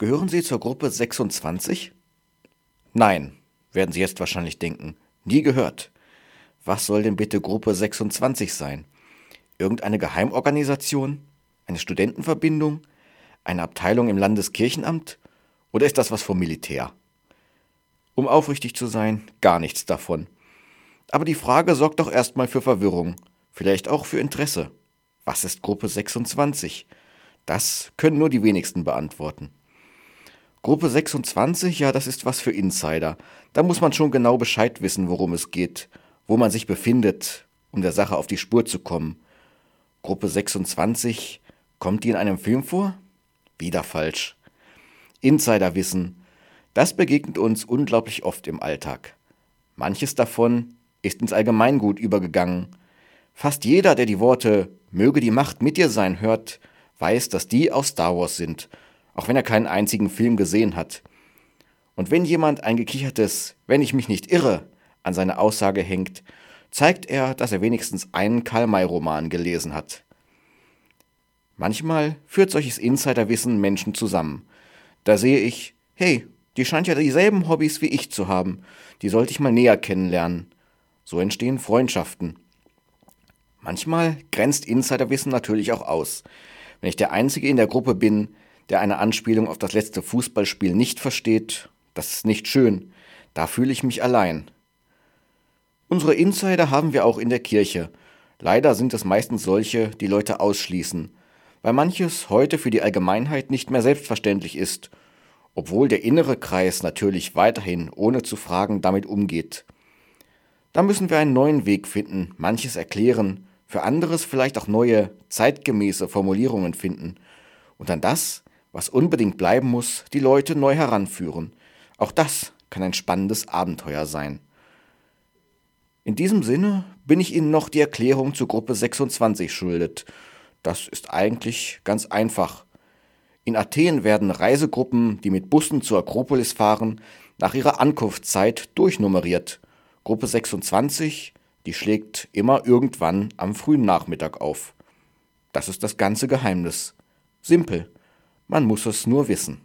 Gehören Sie zur Gruppe 26? Nein, werden Sie jetzt wahrscheinlich denken. Nie gehört. Was soll denn bitte Gruppe 26 sein? Irgendeine Geheimorganisation? Eine Studentenverbindung? Eine Abteilung im Landeskirchenamt? Oder ist das was vom Militär? Um aufrichtig zu sein, gar nichts davon. Aber die Frage sorgt doch erstmal für Verwirrung, vielleicht auch für Interesse. Was ist Gruppe 26? Das können nur die wenigsten beantworten. Gruppe 26, ja, das ist was für Insider. Da muss man schon genau Bescheid wissen, worum es geht, wo man sich befindet, um der Sache auf die Spur zu kommen. Gruppe 26, kommt die in einem Film vor? Wieder falsch. Insiderwissen, das begegnet uns unglaublich oft im Alltag. Manches davon ist ins Allgemeingut übergegangen. Fast jeder, der die Worte Möge die Macht mit dir sein hört, weiß, dass die aus Star Wars sind auch wenn er keinen einzigen Film gesehen hat. Und wenn jemand ein gekichertes, wenn ich mich nicht irre, an seine Aussage hängt, zeigt er, dass er wenigstens einen Karl-May-Roman gelesen hat. Manchmal führt solches Insiderwissen Menschen zusammen. Da sehe ich, hey, die scheint ja dieselben Hobbys wie ich zu haben, die sollte ich mal näher kennenlernen. So entstehen Freundschaften. Manchmal grenzt Insiderwissen natürlich auch aus. Wenn ich der Einzige in der Gruppe bin, der eine Anspielung auf das letzte Fußballspiel nicht versteht, das ist nicht schön. Da fühle ich mich allein. Unsere Insider haben wir auch in der Kirche. Leider sind es meistens solche, die Leute ausschließen, weil manches heute für die Allgemeinheit nicht mehr selbstverständlich ist, obwohl der innere Kreis natürlich weiterhin ohne zu fragen damit umgeht. Da müssen wir einen neuen Weg finden, manches erklären, für anderes vielleicht auch neue, zeitgemäße Formulierungen finden und dann das was unbedingt bleiben muss, die Leute neu heranführen. Auch das kann ein spannendes Abenteuer sein. In diesem Sinne bin ich Ihnen noch die Erklärung zur Gruppe 26 schuldet. Das ist eigentlich ganz einfach. In Athen werden Reisegruppen, die mit Bussen zur Akropolis fahren, nach ihrer Ankunftszeit durchnummeriert. Gruppe 26, die schlägt immer irgendwann am frühen Nachmittag auf. Das ist das ganze Geheimnis. Simpel. Man muss es nur wissen.